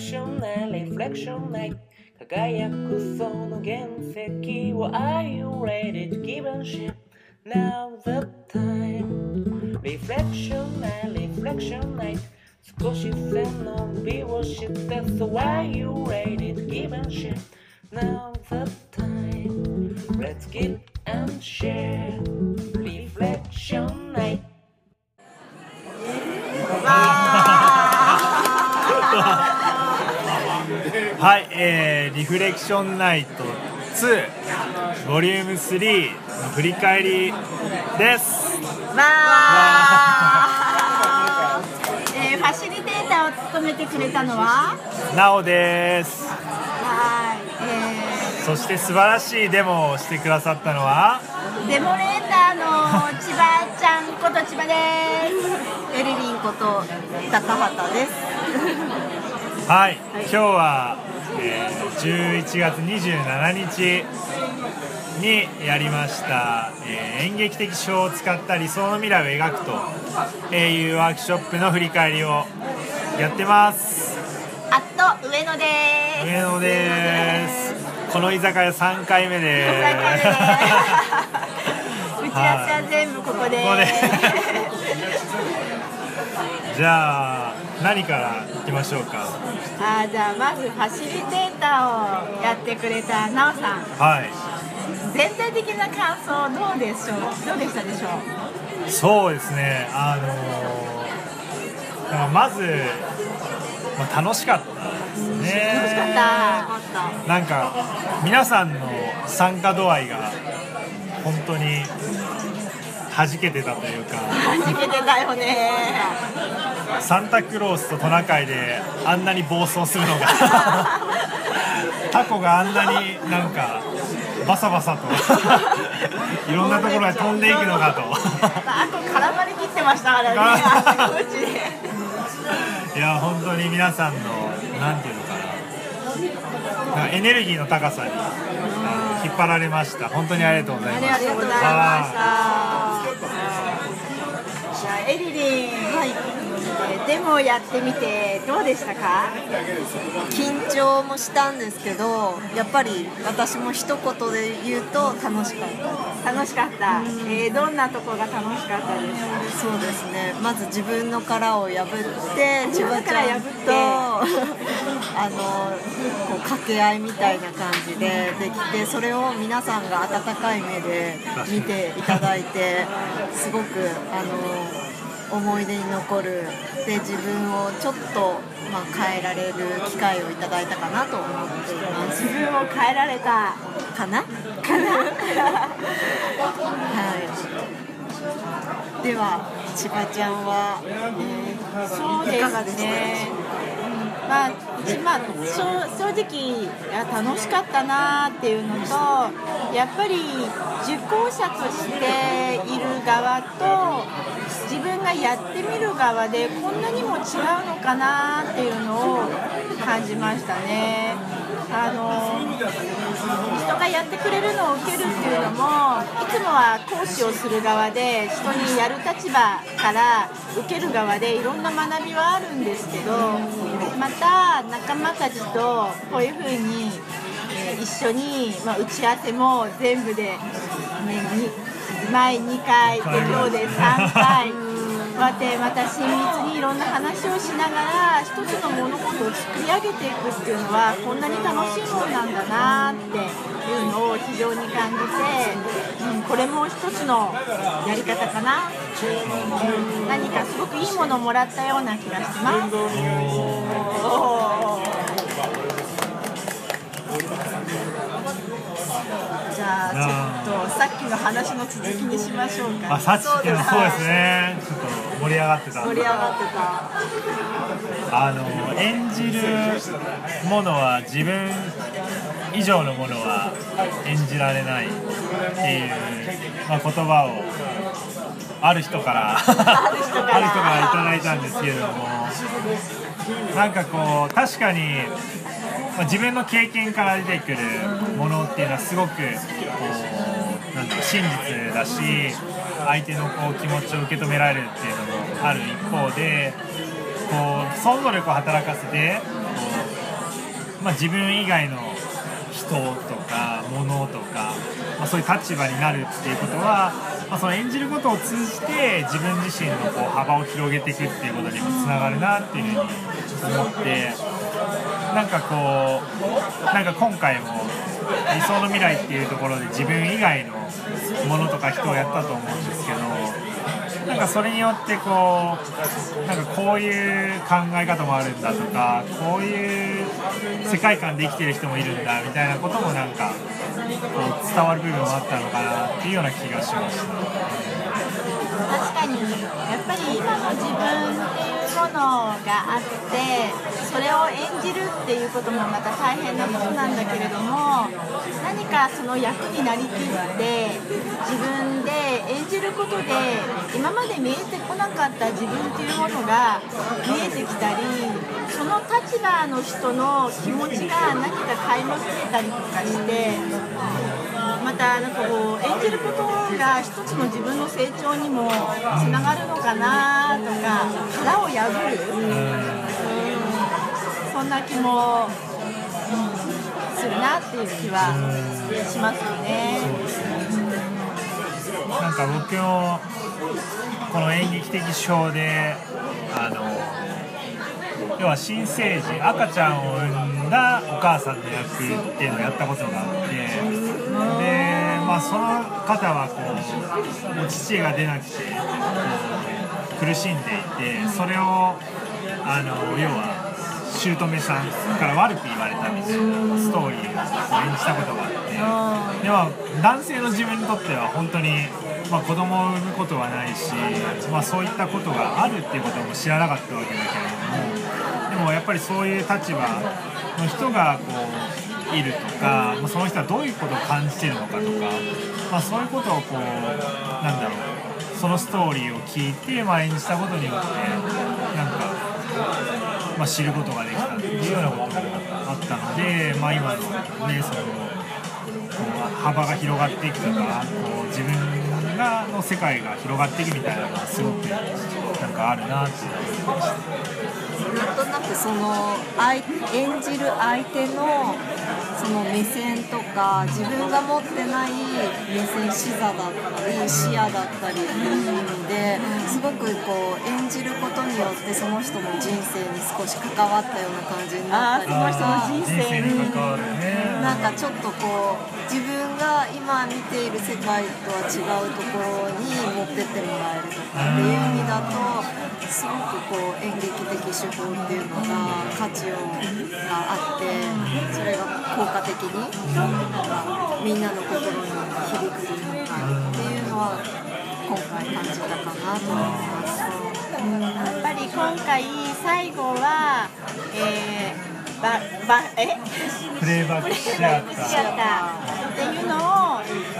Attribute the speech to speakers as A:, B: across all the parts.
A: ションないリフレクションない輝くその原石を Are you ready to give a shit Now the time リフレクションないリフレクションない少し背伸びをして So are you ready to give a shit Now the time Let's give and share
B: はい、えー、リフレクションナイト2ボリューム3の振り返りです。
C: わー。えーファシリテーターを務めてくれたのは？
B: なおです。
C: はい、
B: そして素晴らしいデモをしてくださったのは？
C: えーデモレーターの千葉ちゃんこと千葉です。エリリンこと高畑です。
B: はい、今日は、えー11月27日にやりました、えー演劇的手法を使った理想の未来を描くというワークショップの振り返りをやってます。
C: あっと上野です。
B: 上野です。この居酒屋3回目で
C: 3回目です。打ち合わせは全部ここで。
B: ここでじゃあ何からいきましょうか？
C: あーじゃあまずファシリテーターをやってくれたなおさん。
B: はい。
C: 全体的な感想どうでしょう？どうでしたでしょう？
B: そうですね。あのーまあまず、まあ、楽しかったですね。
C: 楽しかった。
B: なんか皆さんの参加度合いが本当に弾けてたというか。
C: 弾けてたよね。
B: サンタクロースとトナカイであんなに暴走するのが。タコがあんなになんかバサバサと。いろんなところへ飛んでいくのかと。
C: あと絡まりきってましたからね
B: いや本当に皆さんのなんていうのかエネルギーの高さに引っ張られました。本当にありがとうございます。
C: ありがとうございました。じゃあエリリン、はい、デモやってみてどうでしたか？
D: 緊張もしたんですけどやっぱり私も一言で言うと楽しかった。
C: 楽しかった、えーどんなとこが楽しかったですか？
D: そうですね。まず自分の殻を破って千葉ちゃん
C: 殻破って。
D: とあのこう掛け合いみたいな感じでできてそれを皆さんが温かい目で見ていただいてすごくあの思い出に残る。で自分をちょっと、まあ、変えられる機会をいただいたかなと思っています。
C: 自分を変えられた
D: かな？
C: かな？
D: はい。では、千葉ちゃんは、え
C: そうで
D: いかがですすか
C: ね。うんまあ、一まあ、正正直いや楽しかったなっていうのとやっぱり受講者としている側とがやってみる側でこんなにも違うのかなっていうのを感じましたね。あの人がやってくれるのを受けるっていうのもいつもは講師をする側で人にやる立場から受ける側でいろんな学びはあるんですけどまた仲間たちとこういうふうに、え一緒に、まあ、打ち合わせも全部で、ね、前2回で今日で3回。こうやってまた親密にいろんな話をしながら一つの物事を作り上げていくっていうのはこんなに楽しいもんなんだなっていうのを非常に感じて、うん、これも一つのやり方かな、うん何かすごくいいものをもらったような気がします。ゃあちょっとさっきの話の続きにしましょうか。
B: あさっきのそうですねちょっと盛り上がってた
C: 盛り上がってた。
B: あの演じるものは自分以上のものは演じられないっていう、まあ、言葉をある人からある人からいただいたんですけれどもなんかこう確かに、まあ、自分の経験から出てくるものっていうのはすごくこうなんだ真実だし相手のこう気持ちを受け止められるっていうのもある一方でこう想像力を働かせてこうまあ、自分以外の人とか物とか、まあ、そういう立場になるっていうことは、まあ、その演じることを通じて自分自身のこう幅を広げていくっていうことにもつながるなっていうふうに思ってなんかこうなんか今回も理想の未来っていうところで自分以外のものとか人をやったと思うんですけどなんかそれによってこうなんかこういう考え方もあるんだとかこういう世界観で生きてる人もいるんだみたいなこともなんか伝わる部分もあったのかなっていうような気がしました。
C: 確かにやっぱり今の自分っていうものがあってそれを演じるっていうこともまた大変なことなんだけれども何かその役になりきって自分で演じることで今まで見えてこなかった自分っていうものが見えてきたりその立場の人の気持ちが何か垣間見えたりとかしてまたなんかこう演じることが一つの自分の成長にもつながるのかなとか殻を破る、うん、そんな気も、うん、するなっていう気はしますよね。
B: なんか僕もこの演劇的ショーであの要は新生児赤ちゃんを産んだお母さんの役っていうのをやったことがあってで、まあ、その方はこうお乳が出なくて苦しんでいてそれをあの要は姑さんから悪く言われたみたいなストーリーを演じたことがあってでも男性の自分にとっては本当に、まあ、子供を産むことはないし、まあ、そういったことがあるっていうことも知らなかったわけだけれども。でもやっぱりそういう立場の人がこういるとか、まあ、その人はどういうことを感じてるのかとか、まあ、そういうことをこうなんだろうそのストーリーを聞いて、まあ、演じたことによってなんか、まあ、知ることができたっていうようなことがあったので、まあ、今のねそのこう幅が広がっていくとかこう自分がの世界が広がっていくみたいなのがすごくなんかあるなって思いました。
D: なんとなくその相演じる相手のその目線とか自分が持ってない目線視座だったり視野だったりっていう意味ですごくこう演じることによってその人の人生に少し関わったような感じになったりとか
C: その人の人生
B: に
D: なんかちょっとこう自分が今見ている世界とは違うところに持ってってもらえるとかっていう意味だとすごくこう演劇的手法っていうのが価値をがあってそれが効果的にみんなの心に響くというかっていうのは今回感じたかなと思います。
C: やっぱり今回最後は、えー、ばばえ
B: プレイバックシアター
C: っていうのを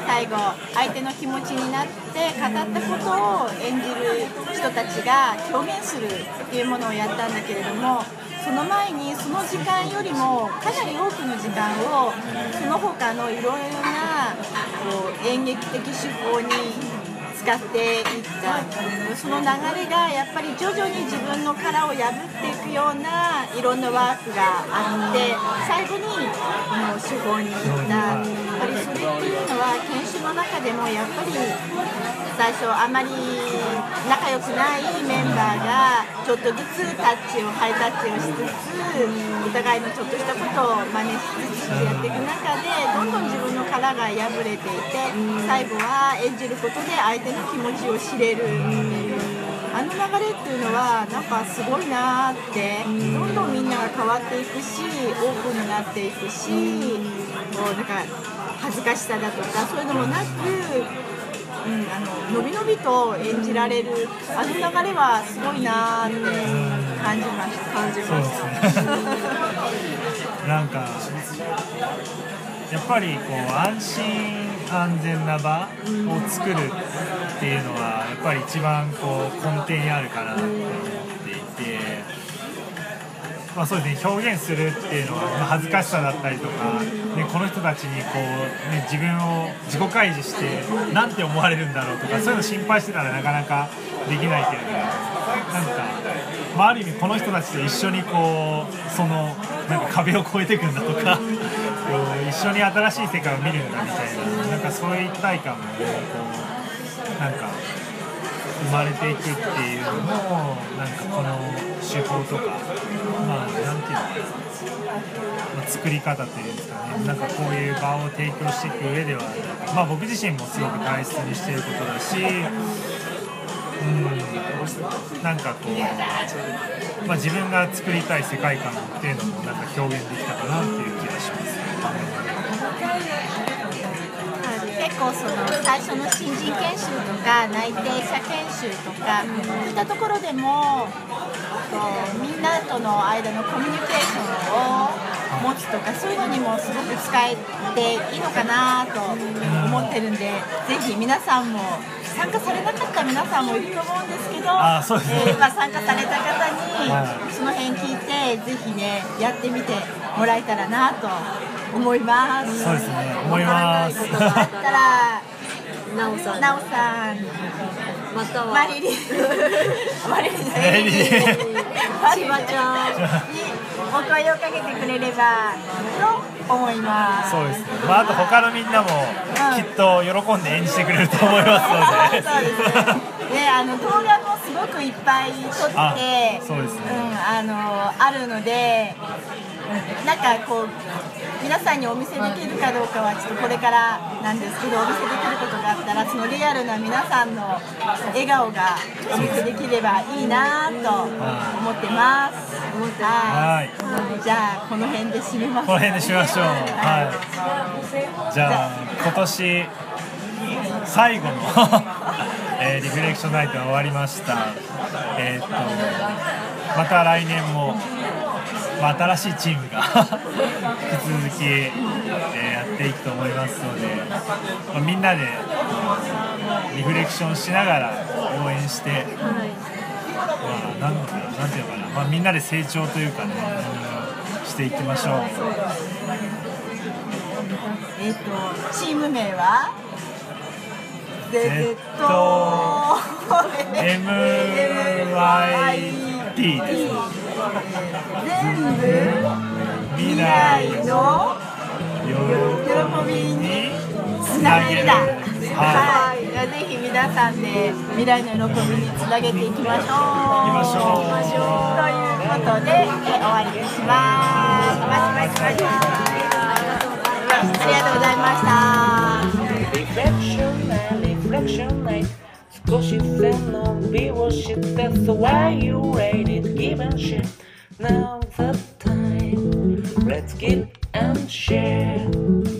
C: 最後相手の気持ちになって語ったことを演じる人たちが表現するっていうものをやったんだけれどもその前にその時間よりもかなり多くの時間をその他のいろいろなこう演劇的手法に使っていったその流れがやっぱり徐々に自分の殻を破っていくようないろんなワークがあって最後にこの手法にいった。やっぱりそれっていうのはの中でもやっぱり最初あまり仲良くないメンバーがちょっとずつタッチをハイタッチをしつつお互いのちょっとしたことを真似しつつやっていく中でどんどん自分の殻が破れていて最後は演じることで相手の気持ちを知れる。あの流れっていうのはなんかすごいなーってどんどんみんなが変わっていくしオープンになっていくしこうなんか恥ずかしさだとかそういうのもなくうん、あののびのびと演じられるあの流れはすごいなーって感じました。感じ
B: そうですね。なんかやっぱりこう安心安全な場を作るっていうのはやっぱり一番こう根底にあるかなって思っていて、まあ、そうですね表現するっていうのは、ま恥ずかしさだったりとか、ね、この人たちにこう、ね、自分を自己開示してなんて思われるんだろうとかそういうの心配してたらなかなかできないけれどなんかまあ、ある意味この人たちと一緒にこうそのなんか壁を越えていくんだとか こう一緒に新しい世界を見るんだみたいななんかそういう一体感もねこうなんか生まれていくっていうのもなんかこの手法とかまあなんていうのかな、まあ、作り方っていうんですかねなんかこういう場を提供していく上ではまあ僕自身もすごく大切にしてることだしうんなんかこう、まあ、自分が作りたい世界観っていうのもなんか表現できたかなっていう気がします。
C: 結構その最初の新人研修とか内定者研修とかそういったところでもとみんなとの間のコミュニケーションを持つとかそういうのにもすごく使えていいのかなと思ってるんでぜひ皆さんも参加されなかった皆さんもいると思うんですけど
B: あそうですね。
C: えーまあ、参加された方
B: は
C: にその辺聞いてぜひねやってみてもらえたらなと思います。
B: そうですね。思います。
C: だったら
D: なおさん。
C: なおさん、
D: または。
C: マリリン、マリリン。
D: 千葉ちゃん
C: にお声をかけてくれればと思います。
B: そうですね。まああと他のみんなもきっと喜んで演じてくれると思いますので。
C: そうですね。で、あの動画もすごくいっぱい撮って、
B: あそうですね
C: うん、あのあるので、なんかこう皆さんにお見せできるかどうかはちょっとこれからなんですけど、お見せできることがあったらそのリアルな皆さんの笑顔がお見せできればいいなと思ってます。はい。じゃあこの辺で締めます。
B: この辺でしましょう。はい。じゃあ今年最後の、えーリフレクションナイトが終わりました。えーっとまた来年も。まあ、新しいチームが 引き続き、えーやっていくと思いますので、まあ、みんなでリフレクションしながら応援して、まあ、なんなんていうのかな、まあ、みんなで成長というかね、うんしていきましょう。
C: えっ、とチーム名は？
B: Z MYT です。
C: 全部
B: 未
C: 未
B: 来
C: 来
B: の
C: の
B: 喜
C: 喜び
B: びに
C: に
B: つ
C: つ
B: なげ
C: だ。
B: は
C: はい、ぜひ皆さんで未来の喜びにつなげていきましょう。
B: 行きましょう
C: ということで、え終わりにします。バイバイバイバイ。ありがとうございました。
A: Reflection night, reflection night 少し背伸びをして So why you rated give and share Now the time Let's get and share Reflection night